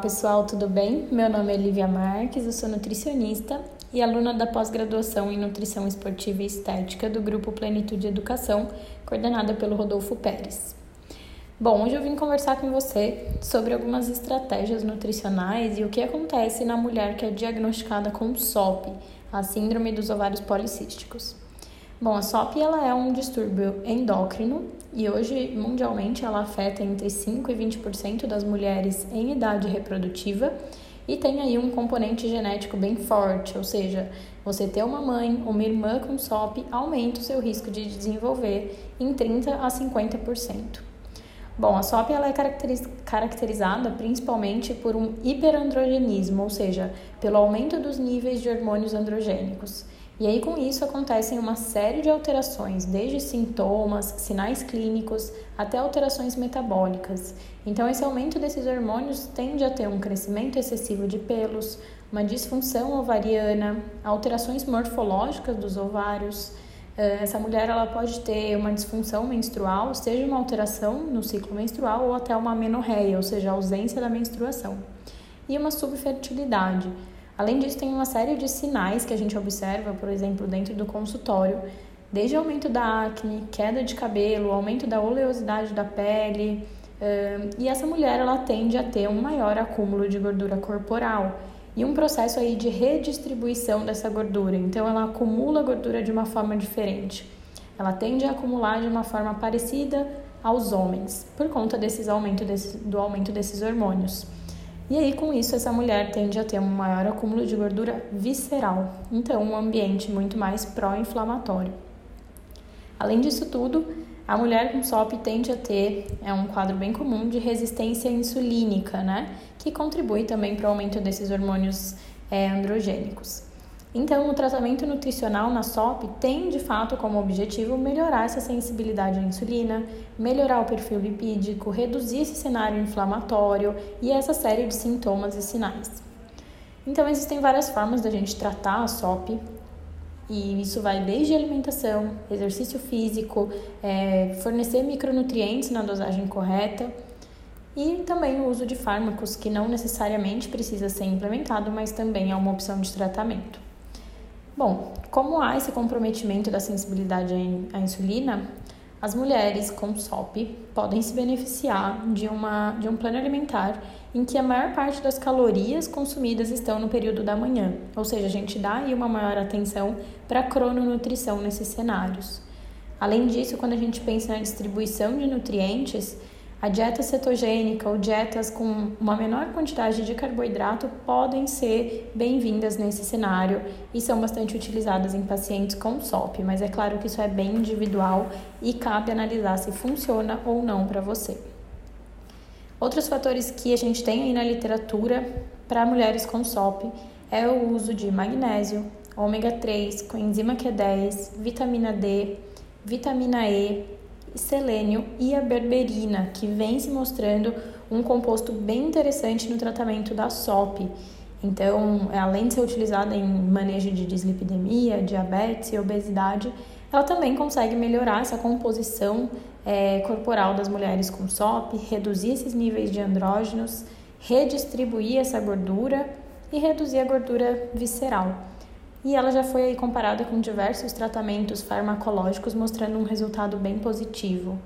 pessoal, tudo bem? Meu nome é Lívia Marques, eu sou nutricionista e aluna da pós-graduação em Nutrição Esportiva e Estética do Grupo Plenitude Educação, coordenada pelo Rodolfo Pérez. Bom, hoje eu vim conversar com você sobre algumas estratégias nutricionais e o que acontece na mulher que é diagnosticada com SOP, a Síndrome dos Ovários Policísticos. Bom, a SOP ela é um distúrbio endócrino e hoje mundialmente ela afeta entre 5 e 20% das mulheres em idade reprodutiva e tem aí um componente genético bem forte, ou seja, você ter uma mãe uma irmã com SOP aumenta o seu risco de desenvolver em 30 a 50%. Bom, a SOP ela é caracterizada principalmente por um hiperandrogenismo, ou seja, pelo aumento dos níveis de hormônios androgênicos. E aí, com isso, acontecem uma série de alterações, desde sintomas, sinais clínicos, até alterações metabólicas. Então, esse aumento desses hormônios tende a ter um crescimento excessivo de pelos, uma disfunção ovariana, alterações morfológicas dos ovários. Eh, essa mulher ela pode ter uma disfunção menstrual, seja uma alteração no ciclo menstrual ou até uma amenorreia, ou seja, ausência da menstruação. E uma subfertilidade Além disso, tem uma série de sinais que a gente observa, por exemplo, dentro do consultório, desde aumento da acne, queda de cabelo, aumento da oleosidade da pele. e essa mulher ela tende a ter um maior acúmulo de gordura corporal e um processo aí de redistribuição dessa gordura. Então, ela acumula gordura de uma forma diferente. Ela tende a acumular de uma forma parecida aos homens, por conta desses aumento desse, do aumento desses hormônios. E aí, com isso, essa mulher tende a ter um maior acúmulo de gordura visceral, então um ambiente muito mais pró-inflamatório. Além disso tudo, a mulher com SOP tende a ter é um quadro bem comum de resistência insulínica, né? Que contribui também para o aumento desses hormônios é, androgênicos. Então, o tratamento nutricional na SOP tem de fato como objetivo melhorar essa sensibilidade à insulina, melhorar o perfil lipídico, reduzir esse cenário inflamatório e essa série de sintomas e sinais. Então, existem várias formas da gente tratar a SOP, e isso vai desde alimentação, exercício físico, é, fornecer micronutrientes na dosagem correta e também o uso de fármacos que não necessariamente precisa ser implementado, mas também é uma opção de tratamento. Bom, como há esse comprometimento da sensibilidade à insulina, as mulheres com SOP podem se beneficiar de, uma, de um plano alimentar em que a maior parte das calorias consumidas estão no período da manhã, ou seja, a gente dá aí uma maior atenção para a crononutrição nesses cenários. Além disso, quando a gente pensa na distribuição de nutrientes, a dieta cetogênica ou dietas com uma menor quantidade de carboidrato podem ser bem-vindas nesse cenário e são bastante utilizadas em pacientes com SOP, mas é claro que isso é bem individual e cabe analisar se funciona ou não para você. Outros fatores que a gente tem aí na literatura para mulheres com SOP é o uso de magnésio, ômega 3, coenzima Q10, vitamina D, vitamina E, selênio e a berberina, que vem se mostrando um composto bem interessante no tratamento da SOP. Então, além de ser utilizada em manejo de dislipidemia, diabetes e obesidade, ela também consegue melhorar essa composição é, corporal das mulheres com SOP, reduzir esses níveis de andrógenos, redistribuir essa gordura e reduzir a gordura visceral e ela já foi comparada com diversos tratamentos farmacológicos mostrando um resultado bem positivo.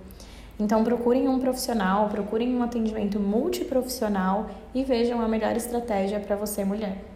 Então procurem um profissional, procurem um atendimento multiprofissional e vejam a melhor estratégia para você mulher.